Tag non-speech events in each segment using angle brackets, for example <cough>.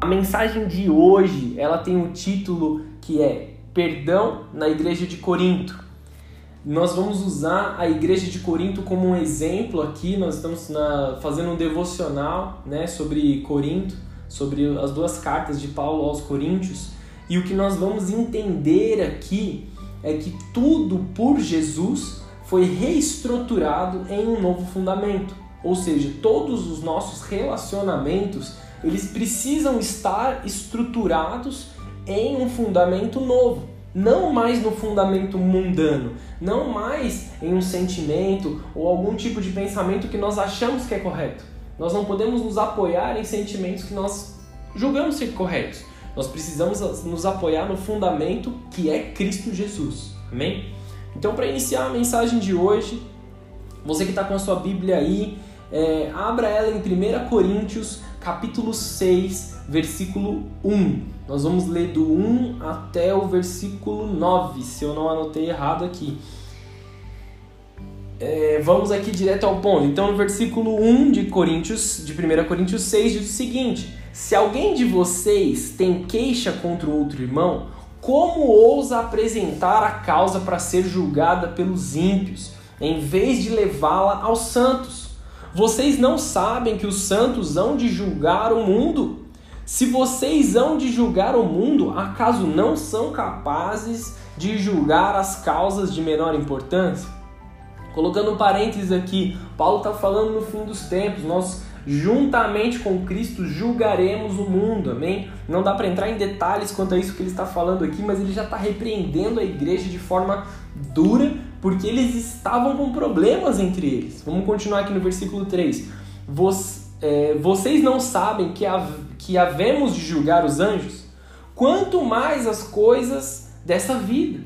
A mensagem de hoje, ela tem um título que é Perdão na Igreja de Corinto. Nós vamos usar a Igreja de Corinto como um exemplo aqui. Nós estamos na, fazendo um devocional né, sobre Corinto, sobre as duas cartas de Paulo aos Coríntios. E o que nós vamos entender aqui é que tudo por Jesus foi reestruturado em um novo fundamento. Ou seja, todos os nossos relacionamentos eles precisam estar estruturados em um fundamento novo, não mais no fundamento mundano, não mais em um sentimento ou algum tipo de pensamento que nós achamos que é correto. Nós não podemos nos apoiar em sentimentos que nós julgamos ser corretos. Nós precisamos nos apoiar no fundamento que é Cristo Jesus. Amém? Então, para iniciar a mensagem de hoje, você que está com a sua Bíblia aí, é, abra ela em 1 Coríntios capítulo 6, versículo 1. Nós vamos ler do 1 até o versículo 9, se eu não anotei errado aqui. É, vamos aqui direto ao ponto. Então, no versículo 1 de Coríntios, de 1 Coríntios 6, diz o seguinte: Se alguém de vocês tem queixa contra o outro irmão, como ousa apresentar a causa para ser julgada pelos ímpios, em vez de levá-la aos santos? Vocês não sabem que os santos hão de julgar o mundo? Se vocês hão de julgar o mundo, acaso não são capazes de julgar as causas de menor importância? Colocando um parênteses aqui, Paulo está falando no fim dos tempos, nós juntamente com Cristo julgaremos o mundo, amém? Não dá para entrar em detalhes quanto a isso que ele está falando aqui, mas ele já está repreendendo a igreja de forma dura porque eles estavam com problemas entre eles. Vamos continuar aqui no versículo 3. é, vocês não sabem que, ha, que havemos de julgar os anjos? Quanto mais as coisas dessa vida.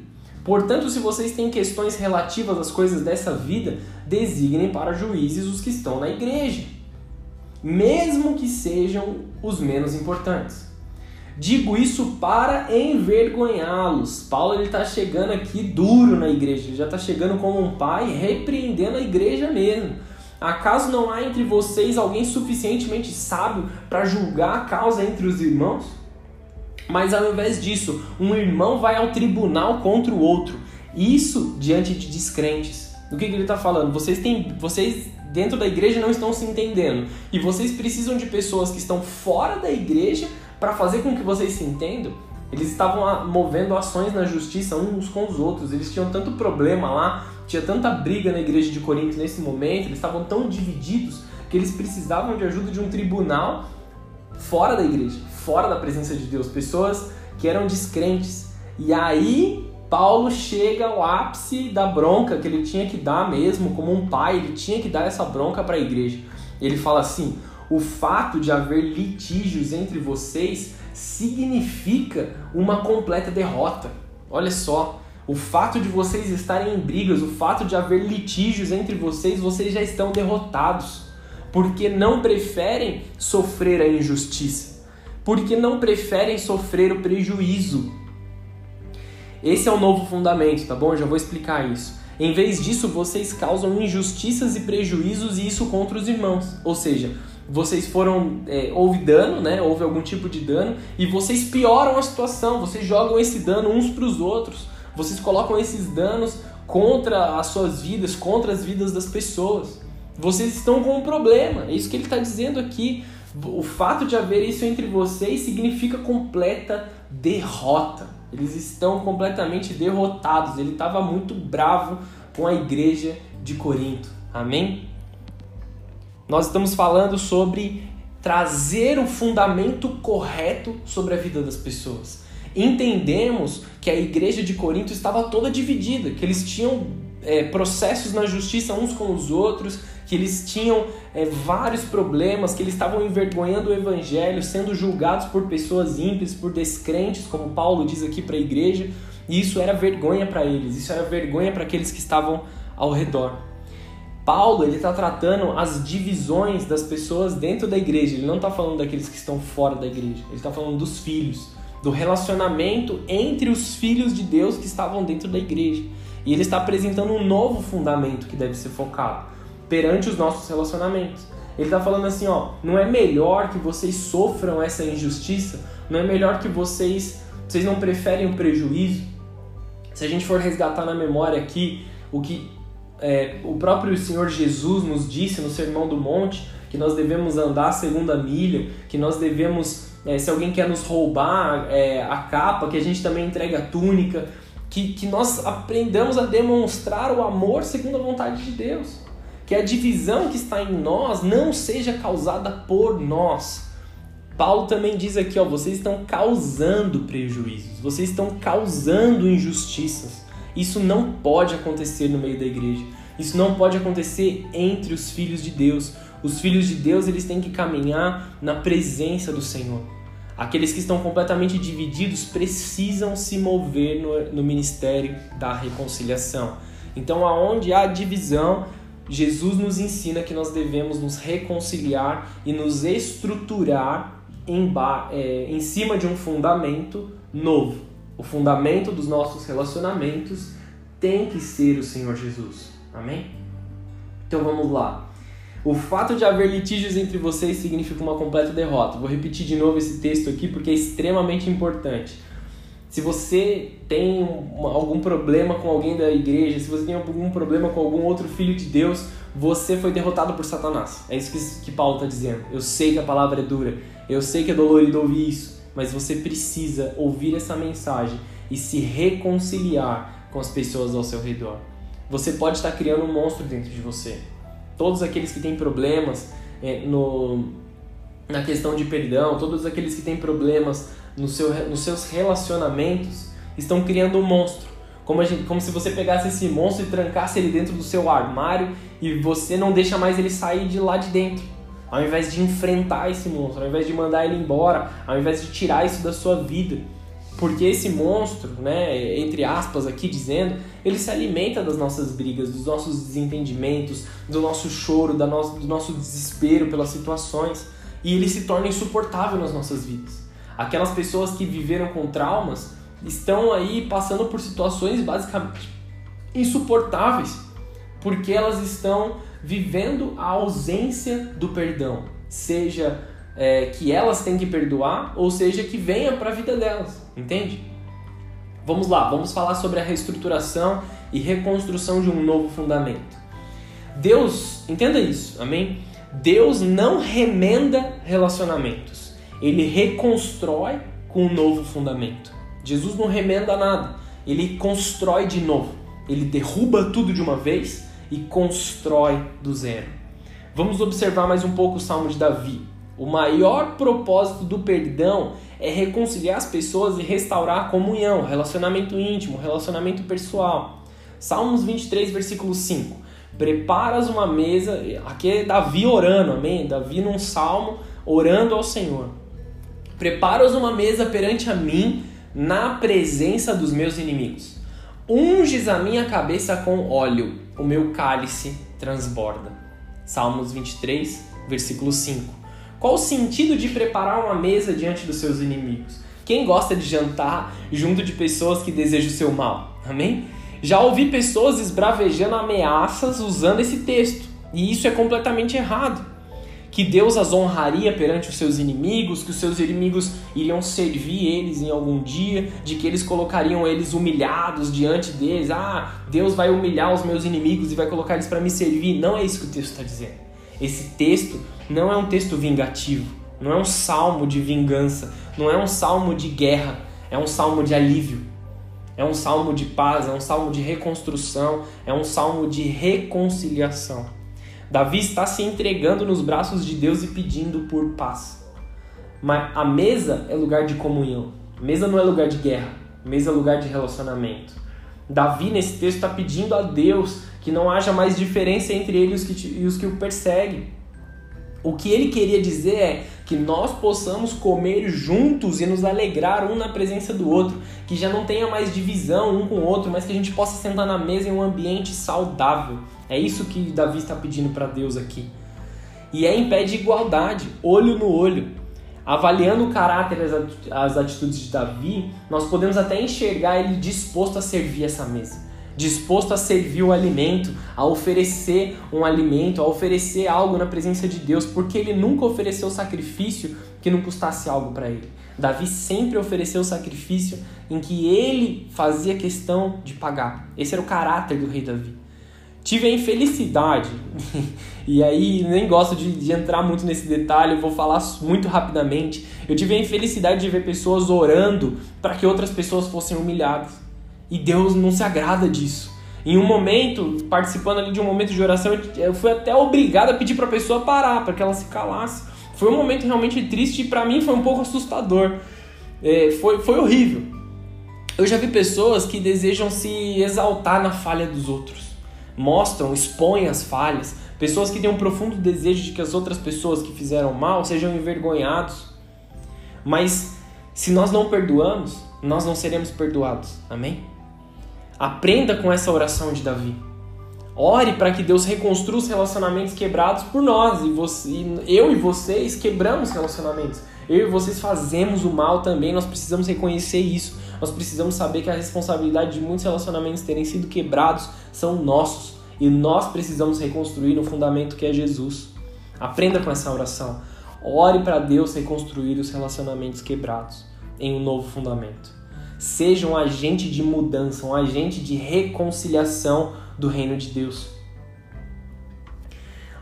Portanto, se vocês têm questões relativas às coisas dessa vida, designem para juízes os que estão na igreja, mesmo que sejam os menos importantes. Digo isso para envergonhá-los. Paulo ele está chegando aqui duro na igreja, ele já está chegando como um pai, repreendendo a igreja mesmo. Acaso não há entre vocês alguém suficientemente sábio para julgar a causa entre os irmãos? Mas ao invés disso, um irmão vai ao tribunal contra o outro. Isso diante de descrentes. Do que, que ele está falando? Vocês têm, vocês dentro da igreja não estão se entendendo e vocês precisam de pessoas que estão fora da igreja para fazer com que vocês se entendam, eles estavam movendo ações na justiça uns com os outros. Eles tinham tanto problema lá, tinha tanta briga na igreja de Corinto nesse momento, eles estavam tão divididos que eles precisavam de ajuda de um tribunal fora da igreja, fora da presença de Deus, pessoas que eram descrentes. E aí Paulo chega ao ápice da bronca que ele tinha que dar mesmo, como um pai, ele tinha que dar essa bronca para a igreja. Ele fala assim: o fato de haver litígios entre vocês significa uma completa derrota. Olha só, o fato de vocês estarem em brigas, o fato de haver litígios entre vocês, vocês já estão derrotados. Porque não preferem sofrer a injustiça. Porque não preferem sofrer o prejuízo. Esse é o novo fundamento, tá bom? Eu já vou explicar isso. Em vez disso, vocês causam injustiças e prejuízos e isso contra os irmãos. Ou seja, vocês foram. É, houve dano, né? Houve algum tipo de dano, e vocês pioram a situação, vocês jogam esse dano uns para os outros, vocês colocam esses danos contra as suas vidas, contra as vidas das pessoas. Vocês estão com um problema, é isso que ele está dizendo aqui. O fato de haver isso entre vocês significa completa derrota. Eles estão completamente derrotados. Ele estava muito bravo com a igreja de Corinto. Amém? Nós estamos falando sobre trazer o fundamento correto sobre a vida das pessoas. Entendemos que a igreja de Corinto estava toda dividida, que eles tinham é, processos na justiça uns com os outros, que eles tinham é, vários problemas, que eles estavam envergonhando o evangelho, sendo julgados por pessoas ímpias, por descrentes, como Paulo diz aqui para a igreja, e isso era vergonha para eles, isso era vergonha para aqueles que estavam ao redor. Paulo ele está tratando as divisões das pessoas dentro da igreja. Ele não está falando daqueles que estão fora da igreja. Ele está falando dos filhos, do relacionamento entre os filhos de Deus que estavam dentro da igreja. E ele está apresentando um novo fundamento que deve ser focado perante os nossos relacionamentos. Ele está falando assim, ó, não é melhor que vocês sofram essa injustiça? Não é melhor que vocês, vocês não preferem o prejuízo? Se a gente for resgatar na memória aqui o que é, o próprio Senhor Jesus nos disse no Sermão do Monte, que nós devemos andar a segunda milha, que nós devemos, é, se alguém quer nos roubar é, a capa, que a gente também entregue a túnica, que, que nós aprendamos a demonstrar o amor segundo a vontade de Deus. Que a divisão que está em nós não seja causada por nós. Paulo também diz aqui, ó, vocês estão causando prejuízos, vocês estão causando injustiças. Isso não pode acontecer no meio da igreja. Isso não pode acontecer entre os filhos de Deus. Os filhos de Deus, eles têm que caminhar na presença do Senhor. Aqueles que estão completamente divididos precisam se mover no, no ministério da reconciliação. Então, aonde há divisão, Jesus nos ensina que nós devemos nos reconciliar e nos estruturar em, é, em cima de um fundamento novo. O fundamento dos nossos relacionamentos tem que ser o Senhor Jesus. Amém? Então vamos lá. O fato de haver litígios entre vocês significa uma completa derrota. Vou repetir de novo esse texto aqui porque é extremamente importante. Se você tem algum problema com alguém da igreja, se você tem algum problema com algum outro filho de Deus, você foi derrotado por Satanás. É isso que, que Paulo está dizendo. Eu sei que a palavra é dura, eu sei que é dolorido ouvir isso, mas você precisa ouvir essa mensagem e se reconciliar com as pessoas ao seu redor. Você pode estar criando um monstro dentro de você todos aqueles que têm problemas é, no, na questão de perdão, todos aqueles que têm problemas no seu, nos seus relacionamentos, estão criando um monstro. Como, gente, como se você pegasse esse monstro e trancasse ele dentro do seu armário e você não deixa mais ele sair de lá de dentro. Ao invés de enfrentar esse monstro, ao invés de mandar ele embora, ao invés de tirar isso da sua vida. Porque esse monstro, né, entre aspas aqui dizendo, ele se alimenta das nossas brigas, dos nossos desentendimentos, do nosso choro, da no do nosso desespero pelas situações. E ele se torna insuportável nas nossas vidas. Aquelas pessoas que viveram com traumas estão aí passando por situações basicamente insuportáveis, porque elas estão vivendo a ausência do perdão, seja é, que elas têm que perdoar, ou seja, que venha para a vida delas, entende? Vamos lá, vamos falar sobre a reestruturação e reconstrução de um novo fundamento. Deus, entenda isso, amém? Deus não remenda relacionamentos, ele reconstrói com um novo fundamento. Jesus não remenda nada, ele constrói de novo, ele derruba tudo de uma vez e constrói do zero. Vamos observar mais um pouco o Salmo de Davi. O maior propósito do perdão é reconciliar as pessoas e restaurar a comunhão, relacionamento íntimo, relacionamento pessoal. Salmos 23, versículo 5. Preparas uma mesa, aqui é Davi orando, amém? Davi num salmo orando ao Senhor. Preparas uma mesa perante a mim na presença dos meus inimigos. Unges a minha cabeça com óleo, o meu cálice transborda. Salmos 23, versículo 5. Qual o sentido de preparar uma mesa diante dos seus inimigos? Quem gosta de jantar junto de pessoas que desejam o seu mal? Amém? Já ouvi pessoas esbravejando ameaças usando esse texto, e isso é completamente errado. Que Deus as honraria perante os seus inimigos, que os seus inimigos iriam servir eles em algum dia, de que eles colocariam eles humilhados diante deles. Ah, Deus vai humilhar os meus inimigos e vai colocar eles para me servir. Não é isso que o texto está dizendo. Esse texto não é um texto vingativo, não é um salmo de vingança, não é um salmo de guerra, é um salmo de alívio. É um salmo de paz, é um salmo de reconstrução, é um salmo de reconciliação. Davi está se entregando nos braços de Deus e pedindo por paz. Mas a mesa é lugar de comunhão. A mesa não é lugar de guerra. A mesa é lugar de relacionamento. Davi, nesse texto, está pedindo a Deus que não haja mais diferença entre ele e os que, e os que o perseguem. O que ele queria dizer é que nós possamos comer juntos e nos alegrar um na presença do outro, que já não tenha mais divisão um com o outro, mas que a gente possa sentar na mesa em um ambiente saudável. É isso que Davi está pedindo para Deus aqui. E é em pé de igualdade, olho no olho. Avaliando o caráter e as atitudes de Davi, nós podemos até enxergar ele disposto a servir essa mesa. Disposto a servir o alimento, a oferecer um alimento, a oferecer algo na presença de Deus, porque ele nunca ofereceu sacrifício que não custasse algo para ele. Davi sempre ofereceu sacrifício em que ele fazia questão de pagar. Esse era o caráter do rei Davi. Tive a infelicidade, <laughs> e aí nem gosto de, de entrar muito nesse detalhe, vou falar muito rapidamente. Eu tive a infelicidade de ver pessoas orando para que outras pessoas fossem humilhadas. E Deus não se agrada disso. Em um momento, participando ali de um momento de oração, eu fui até obrigado a pedir para a pessoa parar, para que ela se calasse. Foi um momento realmente triste e para mim foi um pouco assustador. É, foi, foi horrível. Eu já vi pessoas que desejam se exaltar na falha dos outros mostram, expõem as falhas, pessoas que têm um profundo desejo de que as outras pessoas que fizeram mal sejam envergonhados. Mas se nós não perdoamos, nós não seremos perdoados. Amém? Aprenda com essa oração de Davi. Ore para que Deus reconstrua os relacionamentos quebrados por nós. E você, eu e vocês quebramos relacionamentos. Eu e vocês fazemos o mal também. Nós precisamos reconhecer isso. Nós precisamos saber que a responsabilidade de muitos relacionamentos terem sido quebrados são nossos e nós precisamos reconstruir no fundamento que é Jesus. Aprenda com essa oração. Ore para Deus reconstruir os relacionamentos quebrados em um novo fundamento. Seja um agente de mudança, um agente de reconciliação do reino de Deus.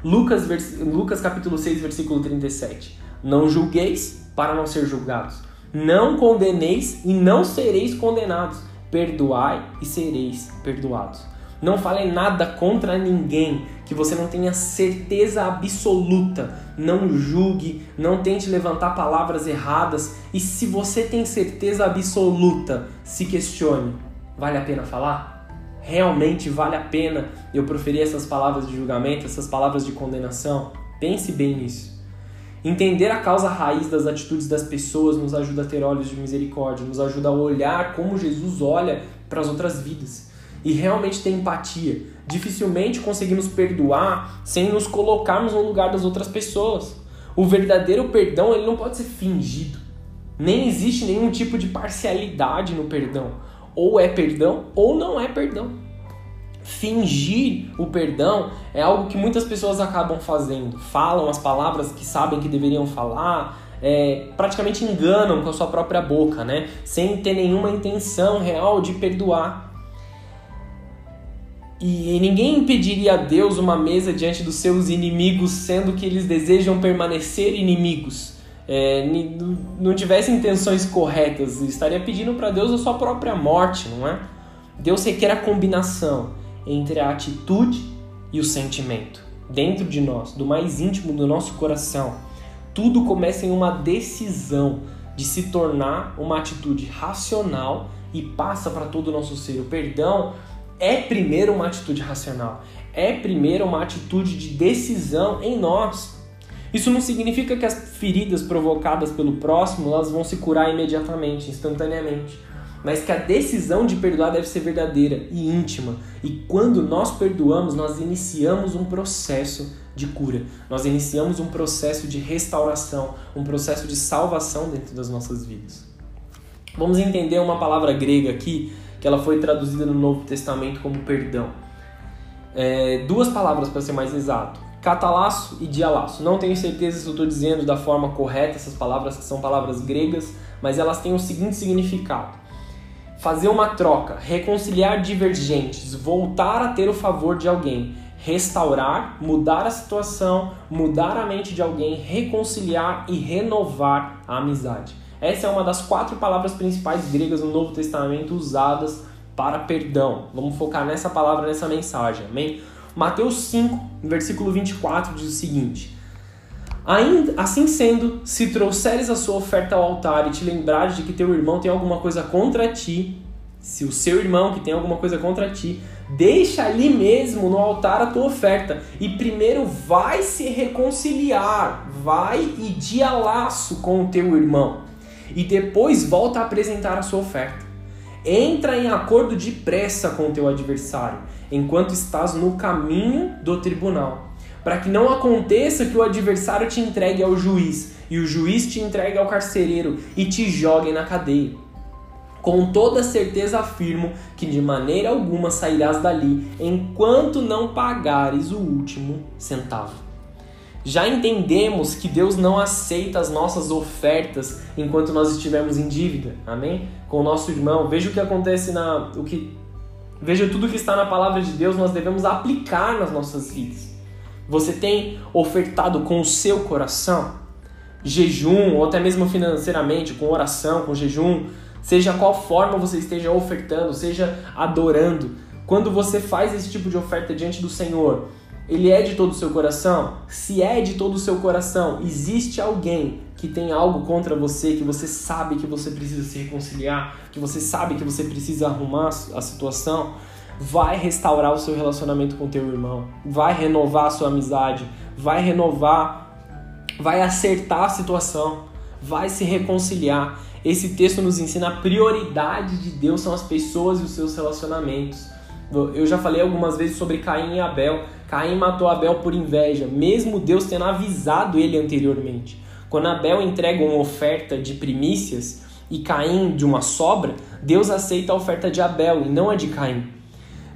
Lucas, Lucas capítulo 6, versículo 37. Não julgueis para não ser julgados não condeneis e não sereis condenados. Perdoai e sereis perdoados. Não fale nada contra ninguém que você não tenha certeza absoluta. Não julgue, não tente levantar palavras erradas. E se você tem certeza absoluta, se questione: vale a pena falar? Realmente vale a pena eu proferir essas palavras de julgamento, essas palavras de condenação? Pense bem nisso. Entender a causa raiz das atitudes das pessoas nos ajuda a ter olhos de misericórdia, nos ajuda a olhar como Jesus olha para as outras vidas e realmente ter empatia. Dificilmente conseguimos perdoar sem nos colocarmos no lugar das outras pessoas. O verdadeiro perdão ele não pode ser fingido. Nem existe nenhum tipo de parcialidade no perdão. Ou é perdão ou não é perdão fingir o perdão é algo que muitas pessoas acabam fazendo. Falam as palavras que sabem que deveriam falar, é, praticamente enganam com a sua própria boca, né? Sem ter nenhuma intenção real de perdoar. E ninguém impediria a Deus uma mesa diante dos seus inimigos, sendo que eles desejam permanecer inimigos. É, não tivesse intenções corretas, estaria pedindo para Deus a sua própria morte, não é? Deus requer a combinação entre a atitude e o sentimento. Dentro de nós, do mais íntimo do nosso coração, tudo começa em uma decisão de se tornar uma atitude racional e passa para todo o nosso ser. O perdão é primeiro uma atitude racional, é primeiro uma atitude de decisão em nós. Isso não significa que as feridas provocadas pelo próximo elas vão se curar imediatamente, instantaneamente mas que a decisão de perdoar deve ser verdadeira e íntima. E quando nós perdoamos, nós iniciamos um processo de cura, nós iniciamos um processo de restauração, um processo de salvação dentro das nossas vidas. Vamos entender uma palavra grega aqui, que ela foi traduzida no Novo Testamento como perdão. É, duas palavras para ser mais exato: catalaço e dialaço. Não tenho certeza se eu estou dizendo da forma correta essas palavras, que são palavras gregas, mas elas têm o seguinte significado fazer uma troca, reconciliar divergentes, voltar a ter o favor de alguém, restaurar, mudar a situação, mudar a mente de alguém, reconciliar e renovar a amizade. Essa é uma das quatro palavras principais gregas no Novo Testamento usadas para perdão. Vamos focar nessa palavra, nessa mensagem, amém? Mateus 5, versículo 24 diz o seguinte: assim sendo, se trouxeres a sua oferta ao altar e te lembrares de que teu irmão tem alguma coisa contra ti, se o seu irmão que tem alguma coisa contra ti, deixa ali mesmo no altar a tua oferta e primeiro vai se reconciliar, vai e dialaço com o teu irmão e depois volta a apresentar a sua oferta. Entra em acordo depressa com o teu adversário enquanto estás no caminho do tribunal para que não aconteça que o adversário te entregue ao juiz e o juiz te entregue ao carcereiro e te jogue na cadeia. Com toda certeza afirmo que de maneira alguma sairás dali enquanto não pagares o último centavo. Já entendemos que Deus não aceita as nossas ofertas enquanto nós estivermos em dívida, amém? Com o nosso irmão. Veja o que acontece na. O que, veja tudo que está na palavra de Deus, nós devemos aplicar nas nossas vidas. Você tem ofertado com o seu coração? Jejum, ou até mesmo financeiramente, com oração, com jejum, seja qual forma você esteja ofertando, seja adorando. Quando você faz esse tipo de oferta diante do Senhor, ele é de todo o seu coração? Se é de todo o seu coração, existe alguém que tem algo contra você, que você sabe que você precisa se reconciliar, que você sabe que você precisa arrumar a situação, vai restaurar o seu relacionamento com teu irmão, vai renovar a sua amizade, vai renovar, vai acertar a situação, vai se reconciliar. Esse texto nos ensina a prioridade de Deus são as pessoas e os seus relacionamentos. Eu já falei algumas vezes sobre Caim e Abel. Caim matou Abel por inveja, mesmo Deus tendo avisado ele anteriormente. Quando Abel entrega uma oferta de primícias e Caim de uma sobra, Deus aceita a oferta de Abel e não a de Caim.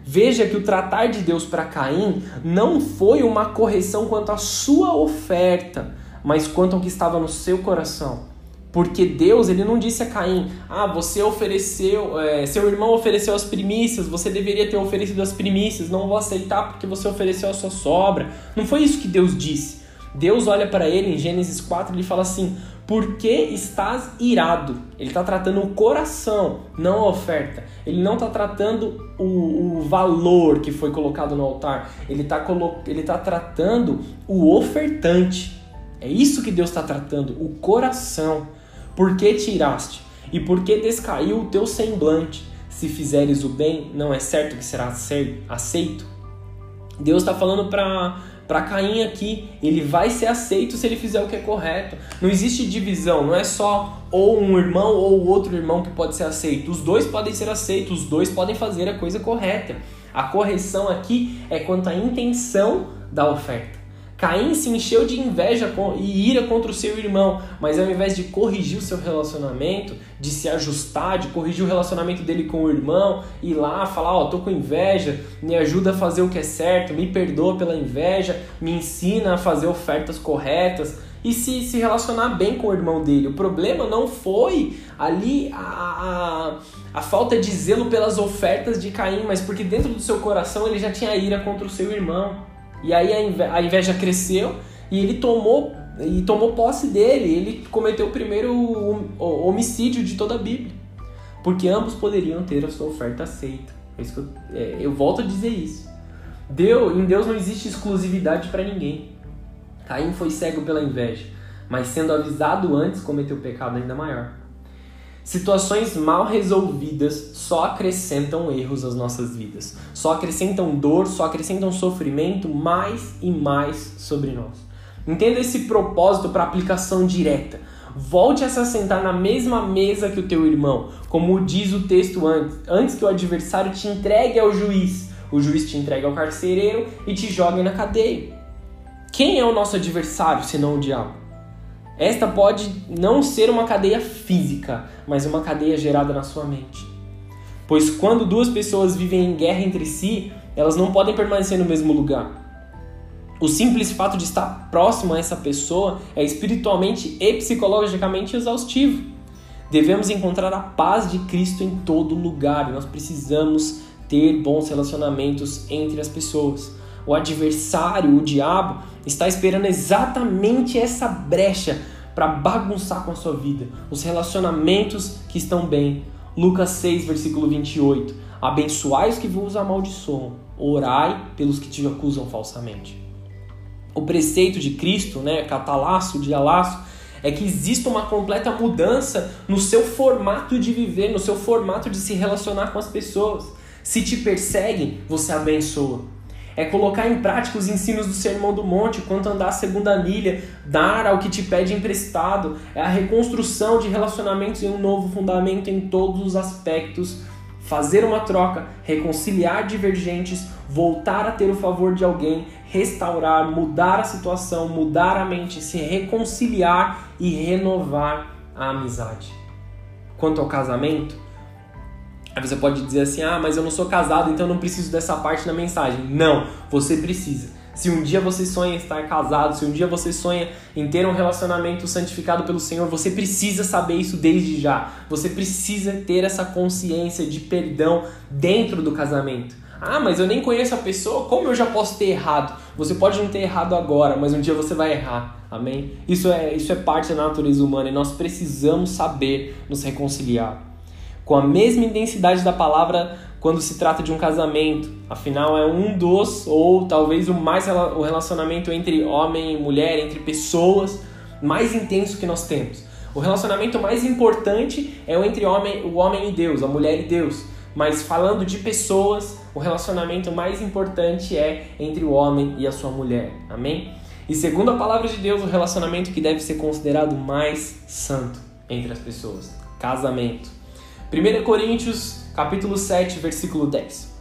Veja que o tratar de Deus para Caim não foi uma correção quanto à sua oferta, mas quanto ao que estava no seu coração. Porque Deus, ele não disse a Caim: "Ah, você ofereceu, é, seu irmão ofereceu as primícias, você deveria ter oferecido as primícias, não vou aceitar porque você ofereceu a sua sobra". Não foi isso que Deus disse. Deus olha para ele em Gênesis 4 e fala assim: "Por que estás irado?". Ele está tratando o coração, não a oferta. Ele não está tratando o, o, valor que foi colocado no altar. Ele está ele tá tratando o ofertante. É isso que Deus está tratando, o coração. Por que tiraste? E por que descaiu o teu semblante? Se fizeres o bem, não é certo que será aceito? Deus está falando para para Caim aqui, ele vai ser aceito se ele fizer o que é correto. Não existe divisão, não é só ou um irmão ou outro irmão que pode ser aceito. Os dois podem ser aceitos, os dois podem fazer a coisa correta. A correção aqui é quanto à intenção da oferta. Caim se encheu de inveja e ira contra o seu irmão, mas ao invés de corrigir o seu relacionamento, de se ajustar, de corrigir o relacionamento dele com o irmão, ir lá falar: Ó, oh, tô com inveja, me ajuda a fazer o que é certo, me perdoa pela inveja, me ensina a fazer ofertas corretas e se, se relacionar bem com o irmão dele. O problema não foi ali a, a, a falta de zelo pelas ofertas de Caim, mas porque dentro do seu coração ele já tinha ira contra o seu irmão. E aí a inveja cresceu e ele tomou e tomou posse dele. Ele cometeu o primeiro homicídio de toda a Bíblia. Porque ambos poderiam ter a sua oferta aceita. É eu, é, eu, volto a dizer isso. Deus, em Deus não existe exclusividade para ninguém. Caim foi cego pela inveja, mas sendo avisado antes, cometeu pecado ainda maior. Situações mal resolvidas só acrescentam erros às nossas vidas, só acrescentam dor, só acrescentam sofrimento mais e mais sobre nós. Entenda esse propósito para aplicação direta. Volte a se assentar na mesma mesa que o teu irmão, como diz o texto antes, antes que o adversário te entregue ao juiz. O juiz te entregue ao carcereiro e te jogue na cadeia. Quem é o nosso adversário senão o diabo? Esta pode não ser uma cadeia física, mas uma cadeia gerada na sua mente. Pois quando duas pessoas vivem em guerra entre si, elas não podem permanecer no mesmo lugar. O simples fato de estar próximo a essa pessoa é espiritualmente e psicologicamente exaustivo. Devemos encontrar a paz de Cristo em todo lugar. Nós precisamos ter bons relacionamentos entre as pessoas. O adversário, o diabo, está esperando exatamente essa brecha para bagunçar com a sua vida, os relacionamentos que estão bem. Lucas 6, versículo 28. Abençoai os que vos amaldiçoam, orai pelos que te acusam falsamente. O preceito de Cristo, né, catalaço, dialaço, é que exista uma completa mudança no seu formato de viver, no seu formato de se relacionar com as pessoas. Se te perseguem, você abençoa é colocar em prática os ensinos do Sermão do Monte, quanto andar a segunda milha, dar ao que te pede emprestado, é a reconstrução de relacionamentos em um novo fundamento em todos os aspectos, fazer uma troca, reconciliar divergentes, voltar a ter o favor de alguém, restaurar, mudar a situação, mudar a mente, se reconciliar e renovar a amizade. Quanto ao casamento, Aí você pode dizer assim: ah, mas eu não sou casado, então não preciso dessa parte na mensagem. Não, você precisa. Se um dia você sonha estar casado, se um dia você sonha em ter um relacionamento santificado pelo Senhor, você precisa saber isso desde já. Você precisa ter essa consciência de perdão dentro do casamento. Ah, mas eu nem conheço a pessoa, como eu já posso ter errado? Você pode não ter errado agora, mas um dia você vai errar. Amém? Isso é, isso é parte da natureza humana e nós precisamos saber nos reconciliar. Com a mesma intensidade da palavra quando se trata de um casamento. Afinal, é um dos, ou talvez o mais o relacionamento entre homem e mulher, entre pessoas, mais intenso que nós temos. O relacionamento mais importante é o entre homem, o homem e Deus, a mulher e Deus. Mas falando de pessoas, o relacionamento mais importante é entre o homem e a sua mulher. Amém? E segundo a palavra de Deus, o relacionamento que deve ser considerado mais santo entre as pessoas, casamento. 1 Coríntios capítulo 7, versículo 10.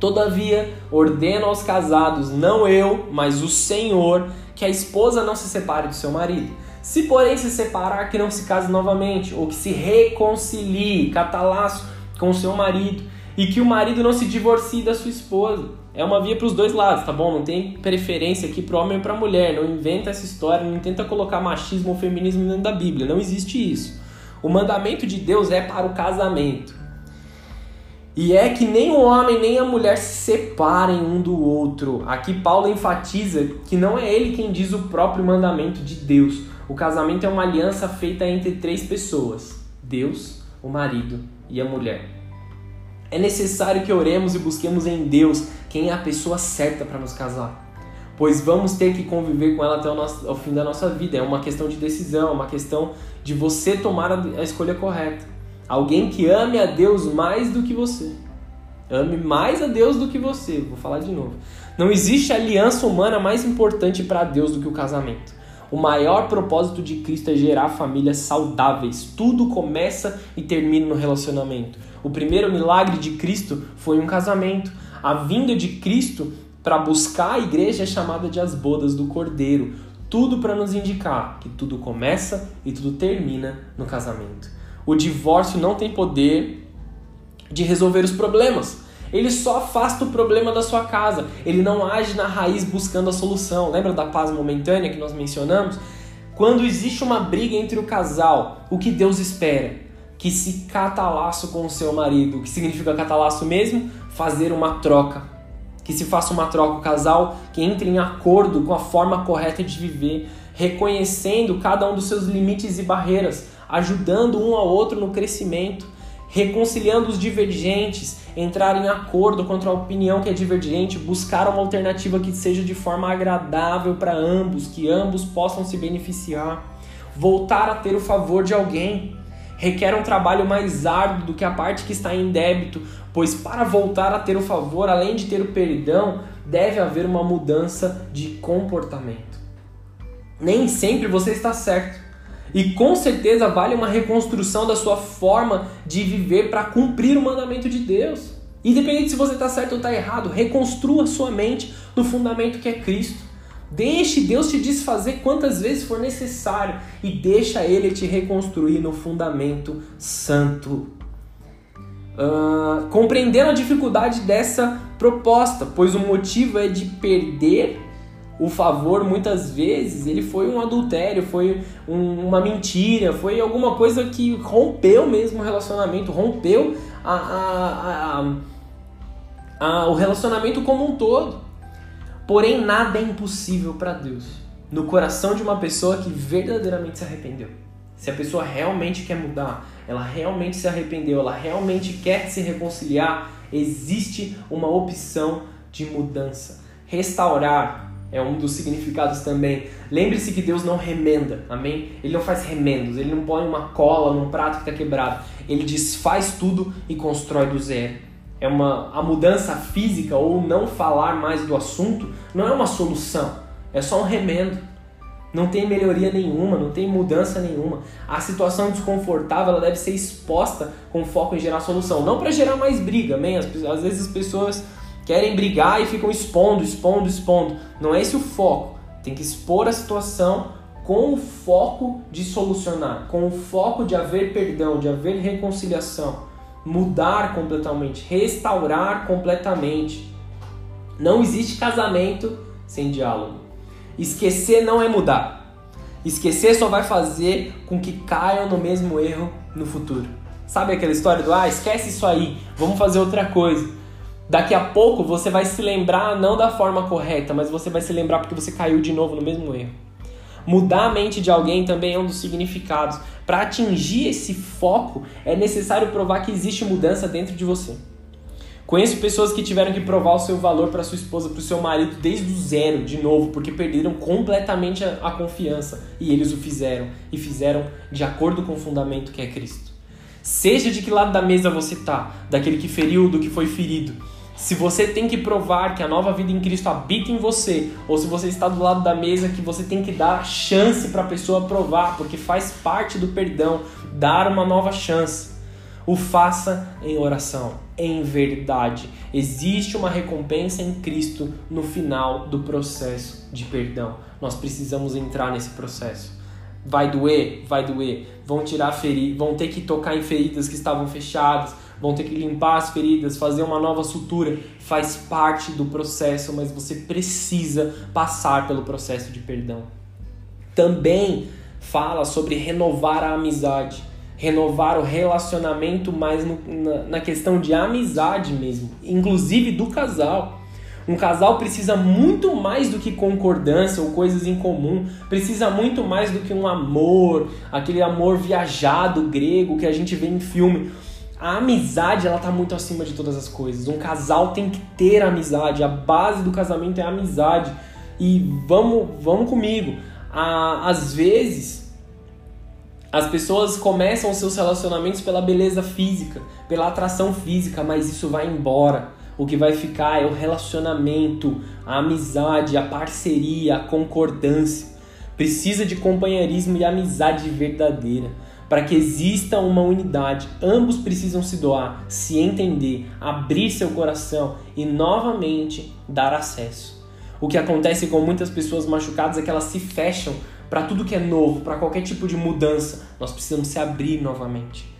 Todavia, ordeno aos casados, não eu, mas o Senhor, que a esposa não se separe do seu marido. Se, porém, se separar, que não se case novamente, ou que se reconcilie, catalaço, com o seu marido, e que o marido não se divorcie da sua esposa. É uma via para os dois lados, tá bom? Não tem preferência aqui para homem ou para mulher. Não inventa essa história, não tenta colocar machismo ou feminismo dentro da Bíblia. Não existe isso. O mandamento de Deus é para o casamento. E é que nem o homem nem a mulher se separem um do outro. Aqui Paulo enfatiza que não é ele quem diz o próprio mandamento de Deus. O casamento é uma aliança feita entre três pessoas: Deus, o marido e a mulher. É necessário que oremos e busquemos em Deus quem é a pessoa certa para nos casar. Pois vamos ter que conviver com ela até o, nosso, fim da nossa vida. É uma questão de decisão, é uma questão de você tomar a, a escolha correta. Alguém que ame a Deus mais do que você. Ame mais a Deus do que você. Vou falar de novo. Não existe aliança humana mais importante para Deus do que o casamento. O maior propósito de Cristo é gerar famílias saudáveis. Tudo começa e termina no relacionamento. O primeiro milagre de Cristo foi um casamento. A vinda de Cristo para buscar a igreja é chamada de as bodas do Cordeiro. Tudo para nos indicar que tudo começa e tudo termina no casamento. O divórcio não tem poder de resolver os problemas. Ele só afasta o problema da sua casa. Ele não age na raiz buscando a solução. Lembra da paz momentânea que nós mencionamos? Quando existe uma briga entre o casal, o que Deus espera? Que se catalaço com o seu marido. O que significa catalaço mesmo? Fazer uma troca. Que se faça uma troca o casal, que entre em acordo com a forma correta de viver, reconhecendo cada um dos seus limites e barreiras ajudando um ao outro no crescimento, reconciliando os divergentes, entrar em acordo contra a opinião que é divergente, buscar uma alternativa que seja de forma agradável para ambos, que ambos possam se beneficiar, voltar a ter o favor de alguém. Requer um trabalho mais árduo do que a parte que está em débito, pois para voltar a ter o favor, além de ter o perdão, deve haver uma mudança de comportamento. Nem sempre você está certo. E com certeza vale uma reconstrução da sua forma de viver para cumprir o mandamento de Deus. Independente se você está certo ou está errado, reconstrua sua mente no fundamento que é Cristo. Deixe Deus te desfazer quantas vezes for necessário e deixa Ele te reconstruir no fundamento santo. Uh, compreendendo a dificuldade dessa proposta, pois o motivo é de perder o favor muitas vezes ele foi um adultério, foi um, uma mentira, foi alguma coisa que rompeu mesmo o relacionamento, rompeu a, a, a, o relacionamento como um todo. Porém, nada é impossível para Deus. No coração de uma pessoa que verdadeiramente se arrependeu. Se a pessoa realmente quer mudar, ela realmente se arrependeu, ela realmente quer se reconciliar, existe uma opção de mudança. Restaurar é um dos significados também. Lembre-se que Deus não remenda, amém? Ele não faz remendos, ele não põe uma cola num prato que está quebrado. Ele desfaz tudo e constrói do zero. É uma a mudança física ou não falar mais do assunto não é uma solução, é só um remendo. Não tem melhoria nenhuma, não tem mudança nenhuma. A situação desconfortável ela deve ser exposta com foco em gerar solução, não para gerar mais briga, amém? Às, às vezes as pessoas querem brigar e ficam expondo, expondo, expondo. Não é esse o foco. Tem que expor a situação com o foco de solucionar, com o foco de haver perdão, de haver reconciliação. mudar completamente, restaurar completamente. Não existe casamento sem diálogo. Esquecer não é mudar. Esquecer só vai fazer com que caiam no mesmo erro no futuro. Sabe aquela história do ah, esquece isso aí, vamos fazer outra coisa. Daqui a pouco você vai se lembrar não da forma correta, mas você vai se lembrar porque você caiu de novo no mesmo erro. Mudar a mente de alguém também é um dos significados. Para atingir esse foco, é necessário provar que existe mudança dentro de você. Conheço pessoas que tiveram que provar o seu valor para sua esposa, para o seu marido desde o zero, de novo, porque perderam completamente a, a, confiança e eles o fizeram e fizeram de acordo com o fundamento que é Cristo. Seja de que lado da mesa você tá, daquele que feriu, do que foi ferido. Se você tem que provar que a nova vida em Cristo habita em você, ou se você está do lado da mesa que você tem que dar chance para a pessoa provar, porque faz parte do perdão, dar uma nova chance. O faça em oração, em verdade. Existe uma recompensa em Cristo no final do processo de perdão. Nós precisamos entrar nesse processo. Vai doer? Vai doer. Vão tirar feridas, vão ter que tocar em feridas que estavam fechadas, vão ter que limpar as feridas, fazer uma nova sutura. Faz parte do processo, mas você precisa passar pelo processo de perdão. Também fala sobre renovar a amizade renovar o relacionamento mais no, na, na questão de amizade mesmo, inclusive do casal. Um casal precisa muito mais do que concordância ou coisas em comum, precisa muito mais do que um amor, aquele amor viajado grego que a gente vê em filme. A amizade, ela tá muito acima de todas as coisas. Um casal tem que ter amizade, a base do casamento é a amizade. E vamos, vamos comigo. às vezes, as pessoas começam seus relacionamentos pela beleza física, pela atração física, mas isso vai embora. O que vai ficar é o relacionamento, a amizade, a parceria, a concordância. Precisa de companheirismo e amizade verdadeira. Para que exista uma unidade, ambos precisam se doar, se entender, abrir seu coração e novamente dar acesso. O que acontece com muitas pessoas machucadas é que elas se fecham para tudo que é novo, para qualquer tipo de mudança, nós precisamos se abrir novamente.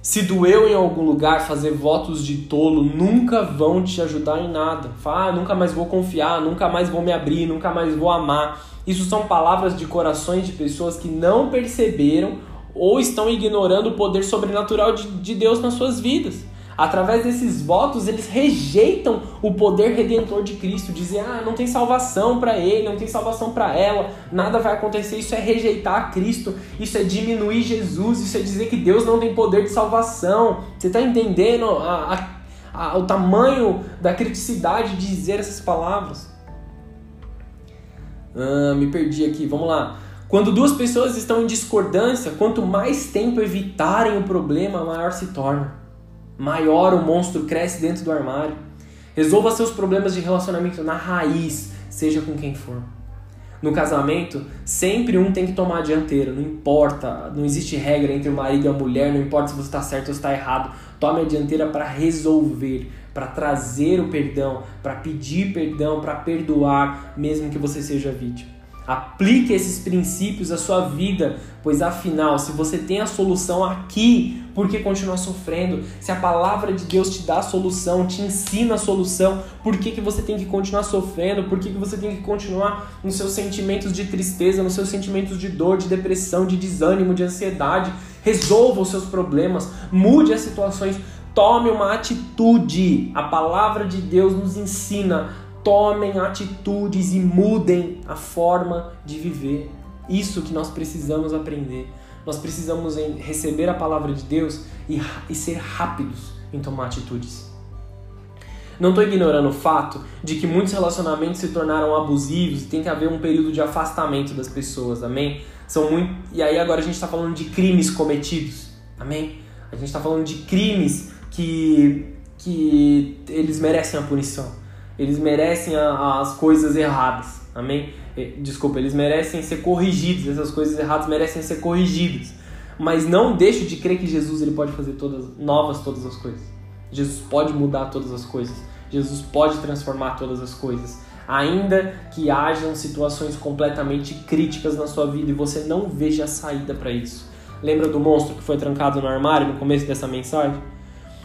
Se doeu em algum lugar, fazer votos de tolo nunca vão te ajudar em nada. Fala, ah, nunca mais vou confiar, nunca mais vou me abrir, nunca mais vou amar. Isso são palavras de corações de pessoas que não perceberam ou estão ignorando o poder sobrenatural de, de Deus nas suas vidas. Através desses votos, eles rejeitam o poder redentor de Cristo, dizem: "Ah, não tem salvação para ele, não tem salvação para ela, nada vai acontecer". Isso é rejeitar Cristo, isso é diminuir Jesus, isso é dizer que Deus não tem poder de salvação. Você está entendendo a, a, a, o tamanho da criticidade de dizer essas palavras? Ah, me perdi aqui, vamos lá. Quando duas pessoas estão em discordância, quanto mais tempo evitarem o problema, maior se torna maior o monstro cresce dentro do armário. Resolva seus problemas de relacionamento na raiz, seja com quem for. No casamento, sempre um tem que tomar a dianteira, não importa, não existe regra entre o marido e a mulher, não importa se você está certo ou está errado. Tome a dianteira para resolver, para trazer o perdão, para pedir perdão, para perdoar, mesmo que você seja vítima. Aplique esses princípios à sua vida, pois afinal, se você tem a solução aqui, por que continuar sofrendo? Se a palavra de Deus te dá a solução, te ensina a solução, por que, que você tem que continuar sofrendo? Por que, que você tem que continuar nos seus sentimentos de tristeza, nos seus sentimentos de dor, de depressão, de desânimo, de ansiedade? Resolva os seus problemas, mude as situações, tome uma atitude. A palavra de Deus nos ensina tomem atitudes e mudem a forma de viver. Isso que nós precisamos aprender. Nós precisamos receber a palavra de Deus e, e ser rápidos em tomar atitudes. Não estou ignorando o fato de que muitos relacionamentos se tornaram abusivos e tem que haver um período de afastamento das pessoas, amém? São muito... E aí agora a gente está falando de crimes cometidos, amém? A gente está falando de crimes que, que eles merecem a punição eles merecem a, as coisas erradas. Amém? Desculpa, eles merecem ser corrigidos, essas coisas erradas merecem ser corrigidas. Mas não deixe de crer que Jesus ele pode fazer todas novas todas as coisas. Jesus pode mudar todas as coisas. Jesus pode transformar todas as coisas. Ainda que hajam situações completamente críticas na sua vida e você não veja a saída para isso. Lembra do monstro que foi trancado no armário no começo dessa mensagem?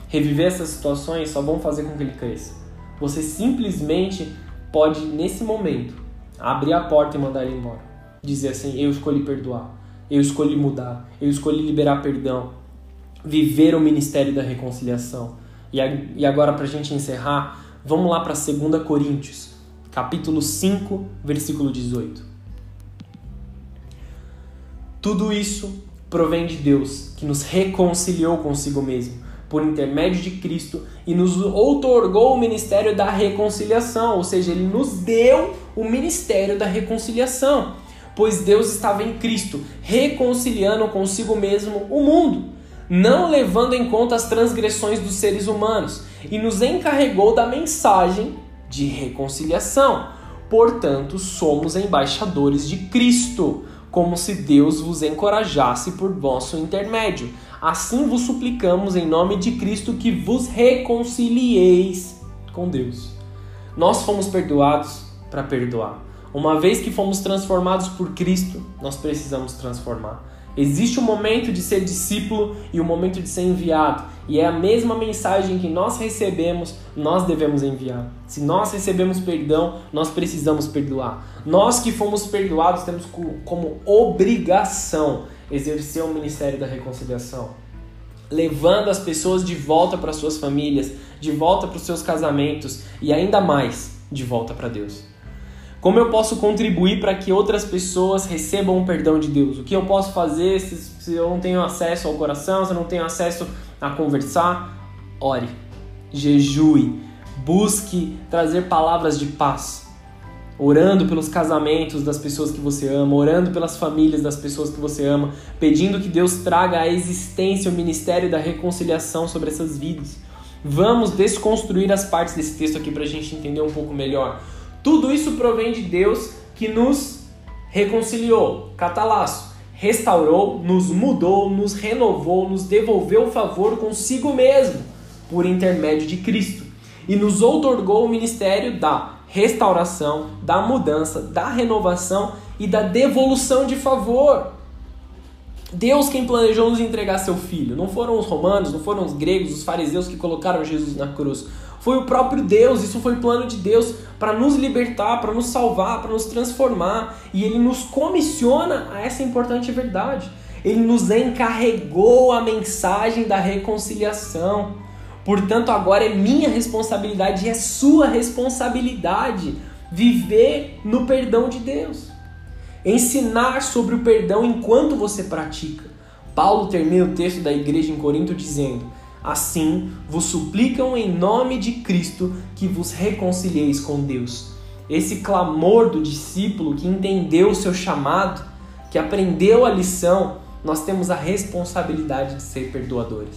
Reviver essas situações só vão fazer com que ele cresça. Você simplesmente pode, nesse momento, abrir a porta e mandar ele embora. Dizer assim: Eu escolhi perdoar, eu escolhi mudar, eu escolhi liberar perdão, viver o ministério da reconciliação. E agora, para a gente encerrar, vamos lá para 2 Coríntios, capítulo 5, versículo 18. Tudo isso provém de Deus, que nos reconciliou consigo mesmo, por intermédio de Cristo, e nos outorgou o ministério da reconciliação, ou seja, ele nos deu o ministério da reconciliação, pois Deus estava em Cristo, reconciliando consigo mesmo o mundo, não levando em conta as transgressões dos seres humanos, e nos encarregou da mensagem de reconciliação. Portanto, somos embaixadores de Cristo como se Deus vos encorajasse por vosso intermédio. Assim vos suplicamos em nome de Cristo que vos reconcilieis com Deus. Nós fomos perdoados para perdoar. Uma vez que fomos transformados por Cristo, nós precisamos transformar. Existe o um momento de ser discípulo e o um momento de ser enviado, e é a mesma mensagem que nós recebemos, nós devemos enviar. Se nós recebemos perdão, nós precisamos perdoar. Nós que fomos perdoados temos como obrigação exercer o ministério da reconciliação, levando as pessoas de volta para suas famílias, de volta para os seus casamentos e ainda mais de volta para Deus. Como eu posso contribuir para que outras pessoas recebam o perdão de Deus? O que eu posso fazer se, se eu não tenho acesso ao coração, se eu não tenho acesso a conversar? Ore, jejue, busque trazer palavras de paz. Orando pelos casamentos das pessoas que você ama, orando pelas famílias das pessoas que você ama, pedindo que Deus traga a existência, o ministério da reconciliação sobre essas vidas. Vamos desconstruir as partes desse texto aqui para a gente entender um pouco melhor. Tudo isso provém de Deus que nos reconciliou, catalaço, restaurou, nos mudou, nos renovou, nos devolveu o favor consigo mesmo, por intermédio de Cristo, e nos outorgou o ministério da restauração, da mudança, da renovação e da devolução de favor. Deus quem planejou nos entregar seu filho. Não foram os romanos, não foram os gregos, os fariseus que colocaram Jesus na cruz. Foi o próprio Deus, isso foi plano de Deus para nos libertar, para nos salvar, para nos transformar. E Ele nos comissiona a essa importante verdade. Ele nos encarregou a mensagem da reconciliação. Portanto, agora é minha responsabilidade e é sua responsabilidade viver no perdão de Deus. Ensinar sobre o perdão enquanto você pratica. Paulo termina o texto da igreja em Corinto dizendo: Assim, vos suplicam em nome de Cristo que vos reconcilieis com Deus. Esse clamor do discípulo que entendeu o seu chamado, que aprendeu a lição, nós temos a responsabilidade de ser perdoadores.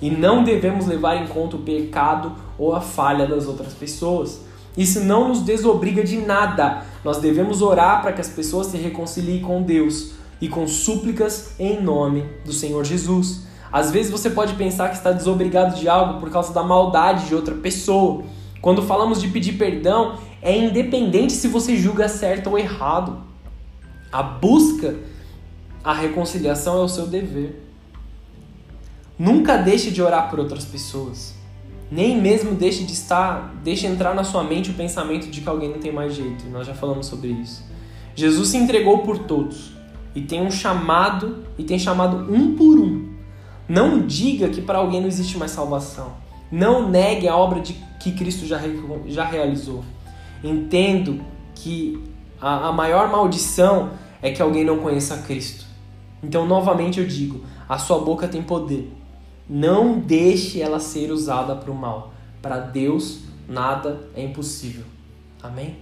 E não devemos levar em conta o pecado ou a falha das outras pessoas. Isso não nos desobriga de nada. Nós devemos orar para que as pessoas se reconciliem com Deus e com súplicas em nome do Senhor Jesus. Às vezes você pode pensar que está desobrigado de algo por causa da maldade de outra pessoa. Quando falamos de pedir perdão, é independente se você julga certo ou errado. A busca, a reconciliação é o seu dever. Nunca deixe de orar por outras pessoas. Nem mesmo deixe de estar, deixe entrar na sua mente o pensamento de que alguém não tem mais jeito. Nós já falamos sobre isso. Jesus se entregou por todos e tem um chamado e tem chamado um por um não diga que para alguém não existe mais salvação. Não negue a obra de, que Cristo já, já realizou. Entendo que a, a maior maldição é que alguém não conheça Cristo. Então, novamente eu digo: a sua boca tem poder. Não deixe ela ser usada para o mal. Para Deus, nada é impossível. Amém?